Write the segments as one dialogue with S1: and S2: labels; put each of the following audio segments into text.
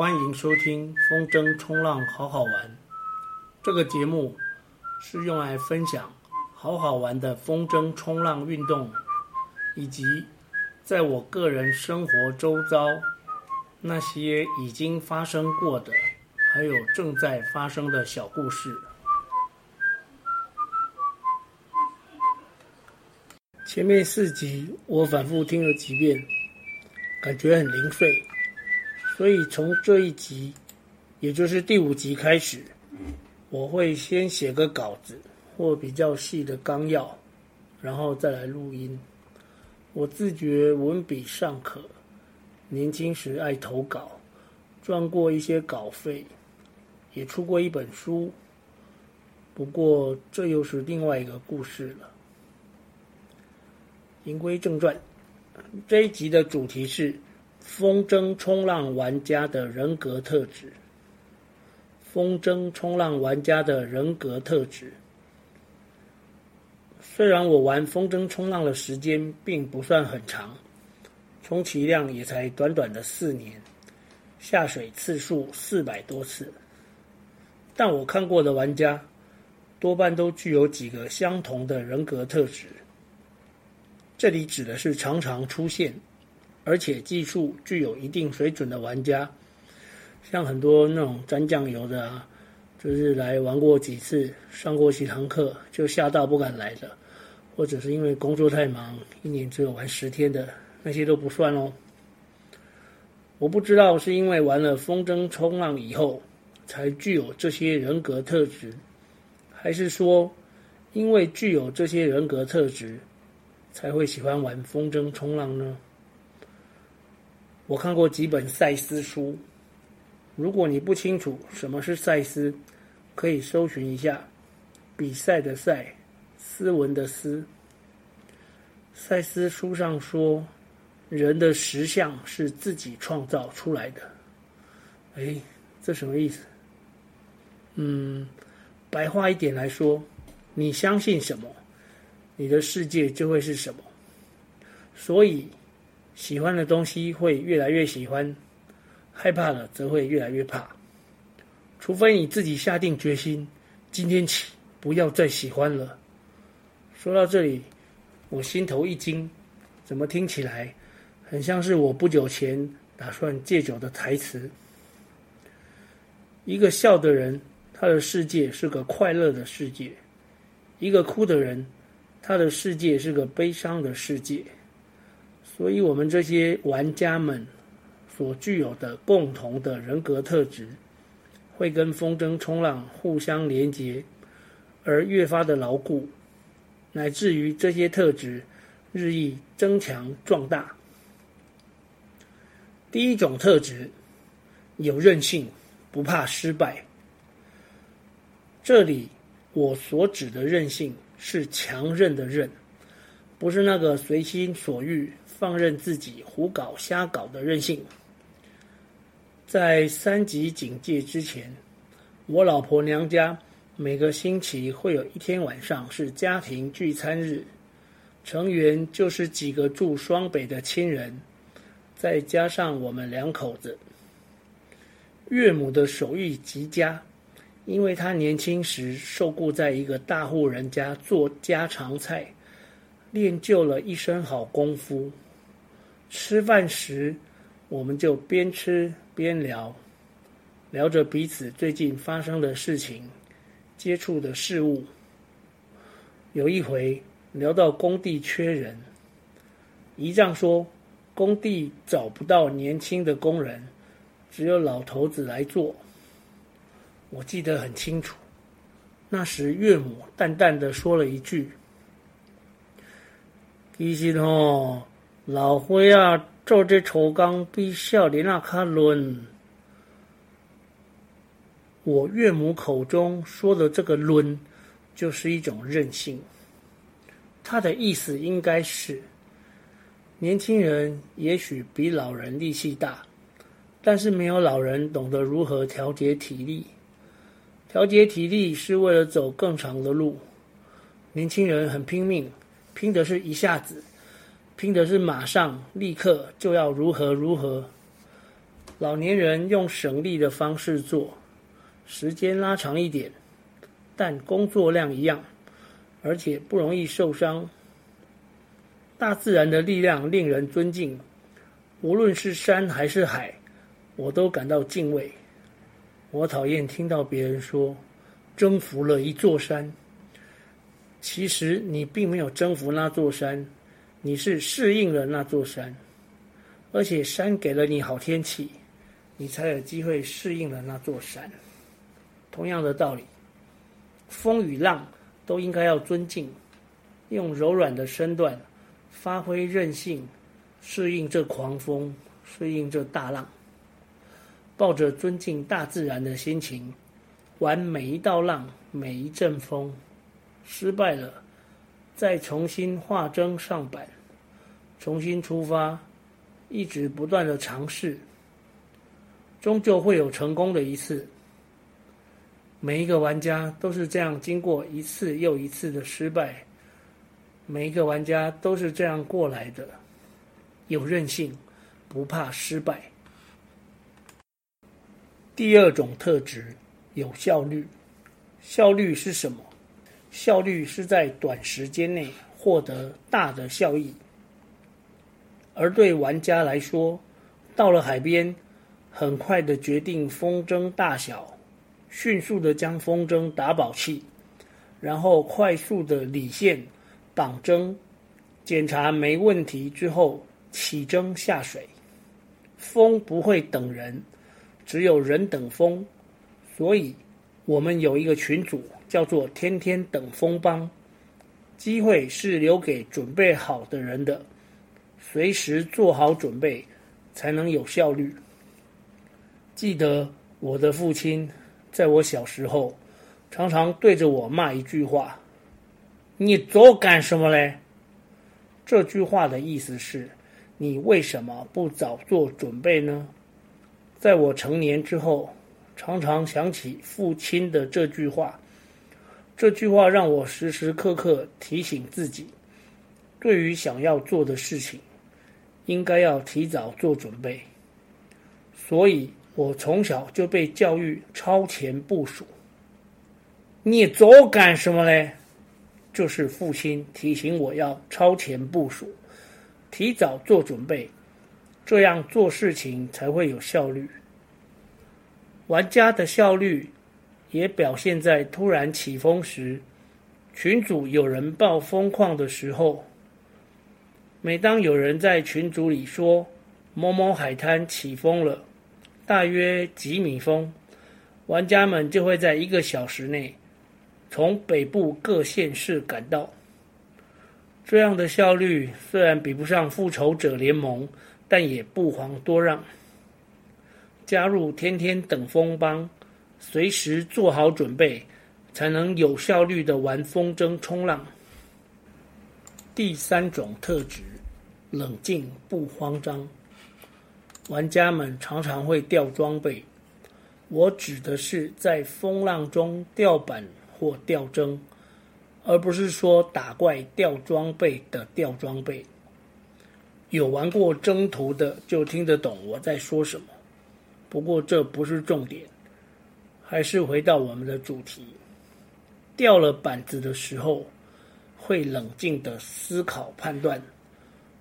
S1: 欢迎收听风筝冲浪好好玩。这个节目是用来分享好好玩的风筝冲浪运动，以及在我个人生活周遭那些已经发生过的，还有正在发生的小故事。前面四集我反复听了几遍，感觉很零碎，所以从这一集，也就是第五集开始，我会先写个稿子或比较细的纲要，然后再来录音。我自觉文笔尚可，年轻时爱投稿，赚过一些稿费，也出过一本书。不过这又是另外一个故事了。言归正传，这一集的主题是风筝冲浪玩家的人格特质。风筝冲浪玩家的人格特质。虽然我玩风筝冲浪的时间并不算很长，充其量也才短短的四年，下水次数四百多次，但我看过的玩家多半都具有几个相同的人格特质。这里指的是常常出现，而且技术具有一定水准的玩家，像很多那种沾酱油的啊，就是来玩过几次、上过几堂课就吓到不敢来的，或者是因为工作太忙，一年只有玩十天的，那些都不算哦。我不知道是因为玩了风筝冲浪以后才具有这些人格特质，还是说因为具有这些人格特质，才会喜欢玩风筝冲浪呢？我看过几本赛斯书，如果你不清楚什么是赛斯，可以搜寻一下“比赛”的“赛”，斯文的“斯”。赛斯书上说，人的实相是自己创造出来的。哎，这什么意思？嗯，白话一点来说，你相信什么？你的世界就会是什么，所以喜欢的东西会越来越喜欢，害怕了则会越来越怕。除非你自己下定决心，今天起不要再喜欢了。说到这里，我心头一惊，怎么听起来很像是我不久前打算戒酒的台词？一个笑的人，他的世界是个快乐的世界；一个哭的人，他的世界是个悲伤的世界，所以，我们这些玩家们所具有的共同的人格特质，会跟风筝冲浪互相连接，而越发的牢固，乃至于这些特质日益增强壮大。第一种特质，有韧性，不怕失败。这里我所指的韧性。是强韧的韧，不是那个随心所欲、放任自己胡搞瞎搞的任性。在三级警戒之前，我老婆娘家每个星期会有一天晚上是家庭聚餐日，成员就是几个住双北的亲人，再加上我们两口子。岳母的手艺极佳。因为她年轻时受雇在一个大户人家做家常菜，练就了一身好功夫。吃饭时，我们就边吃边聊，聊着彼此最近发生的事情、接触的事物。有一回聊到工地缺人，姨丈说工地找不到年轻的工人，只有老头子来做。我记得很清楚，那时岳母淡淡的说了一句：“其实哦，老伙仔做这粗工比少年仔较轮。”我岳母口中说的这个“轮”，就是一种韧性。他的意思应该是，年轻人也许比老人力气大，但是没有老人懂得如何调节体力。调节体力是为了走更长的路。年轻人很拼命，拼的是一下子，拼的是马上立刻就要如何如何。老年人用省力的方式做，时间拉长一点，但工作量一样，而且不容易受伤。大自然的力量令人尊敬，无论是山还是海，我都感到敬畏。我讨厌听到别人说征服了一座山，其实你并没有征服那座山，你是适应了那座山，而且山给了你好天气。你才有机会适应了那座山。同样的道理，风与浪都应该要尊敬，用柔软的身段发挥韧性，适应这狂风，适应这大浪。抱着尊敬大自然的心情，玩每一道浪，每一阵风。失败了，再重新化筝上板，重新出发，一直不断的尝试。终究会有成功的一次。每一个玩家都是这样经过一次又一次的失败，每一个玩家都是这样过来的，有韧性，不怕失败。第二种特质，有效率。效率是什么？效率是在短时间内获得大的效益。而对玩家来说，到了海边。很快的决定风筝大小，迅速的将风筝打饱气，然后快速的理线、绑针，检查没问题之后起针下水。风不会等人，只有人等风，所以我们有一个群组叫做“天天等风帮”。机会是留给准备好的人的，随时做好准备，才能有效率。记得我的父亲在我小时候常常对着我骂一句话：“你早干什么嘞？”这句话的意思是：你为什么不早做准备呢？在我成年之后，常常想起父亲的这句话。这句话让我时时刻刻提醒自己，对于想要做的事情，应该要提早做准备。所以。我从小就被教育超前部署。你早干什么嘞？就是父亲提醒我要超前部署，提早做准备，这样做事情才会有效率。玩家的效率也表现在突然起风时，群组有人报风况的时候。每当有人在群组里说某某海滩起风了。大约几米风，玩家们就会在一个小时内从北部各县市赶到。这样的效率虽然比不上复仇者联盟，但也不遑多让。加入天天等风帮，随时做好准备，才能有效率的玩风筝冲浪。第三种特质，冷静不慌张。玩家们常常会掉装备，我指的是在风浪中掉板或掉针，而不是说打怪掉装备的掉装备。有玩过征途的就听得懂我在说什么。不过这不是重点，还是回到我们的主题。掉了板子的时候，会冷静地思考判断，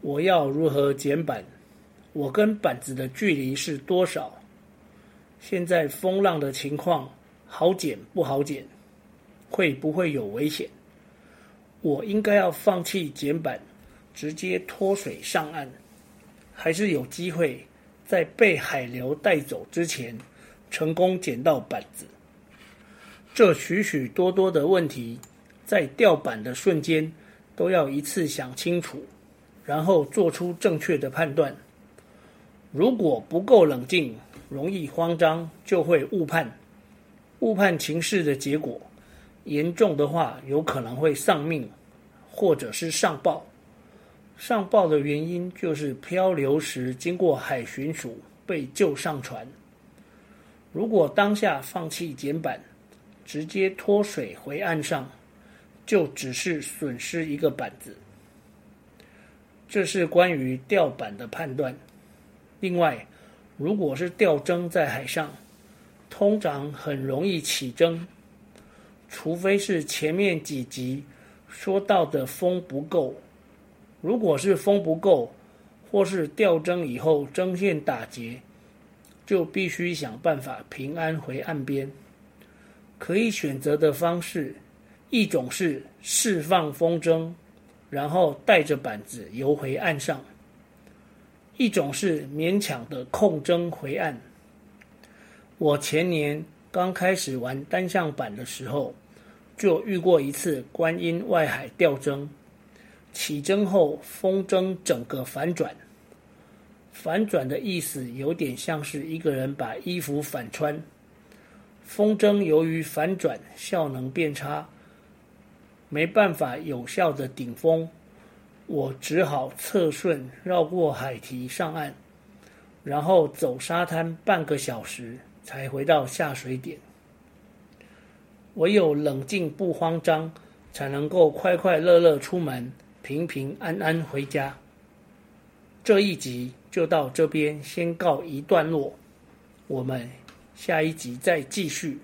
S1: 我要如何捡板。我跟板子的距离是多少？现在风浪的情况好捡不好捡？会不会有危险？我应该要放弃捡板，直接脱水上岸，还是有机会在被海流带走之前成功捡到板子？这许许多多的问题，在掉板的瞬间都要一次想清楚，然后做出正确的判断。如果不够冷静，容易慌张，就会误判，误判情势的结果，严重的话有可能会丧命，或者是上报。上报的原因就是漂流时经过海巡署被救上船。如果当下放弃捡板，直接脱水回岸上，就只是损失一个板子。这是关于掉板的判断。另外，如果是吊针在海上，通常很容易起针，除非是前面几集说到的风不够。如果是风不够，或是吊针以后针线打结，就必须想办法平安回岸边。可以选择的方式，一种是释放风筝，然后带着板子游回岸上。一种是勉强的控筝回岸。我前年刚开始玩单向板的时候，就遇过一次观音外海吊针，起针后风筝整个反转。反转的意思有点像是一个人把衣服反穿。风筝由于反转效能变差，没办法有效的顶风。我只好侧顺绕过海堤上岸，然后走沙滩半个小时才回到下水点。唯有冷静不慌张，才能够快快乐乐出门，平平安安回家。这一集就到这边先告一段落，我们下一集再继续。